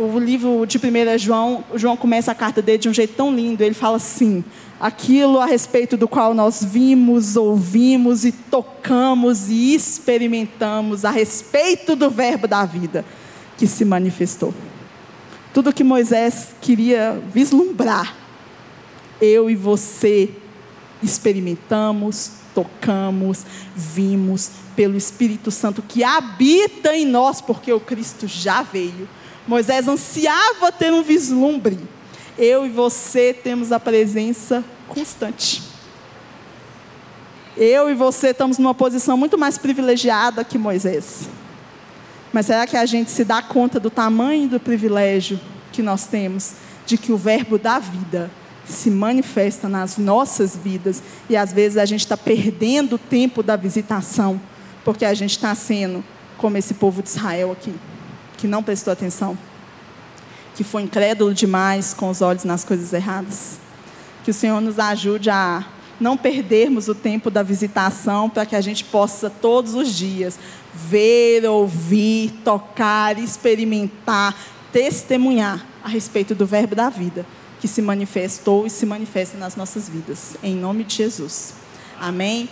o livro de 1 João, João começa a carta dele de um jeito tão lindo. Ele fala assim: aquilo a respeito do qual nós vimos, ouvimos e tocamos e experimentamos a respeito do Verbo da vida que se manifestou. Tudo que Moisés queria vislumbrar, eu e você experimentamos, tocamos, vimos pelo Espírito Santo que habita em nós, porque o Cristo já veio. Moisés ansiava ter um vislumbre eu e você temos a presença constante. Eu e você estamos numa posição muito mais privilegiada que Moisés. Mas será que a gente se dá conta do tamanho do privilégio que nós temos de que o Verbo da vida se manifesta nas nossas vidas e às vezes a gente está perdendo o tempo da visitação porque a gente está sendo como esse povo de Israel aqui, que não prestou atenção? que foi incrédulo demais com os olhos nas coisas erradas. Que o Senhor nos ajude a não perdermos o tempo da visitação para que a gente possa todos os dias ver, ouvir, tocar, experimentar, testemunhar a respeito do Verbo da vida que se manifestou e se manifesta nas nossas vidas. Em nome de Jesus. Amém.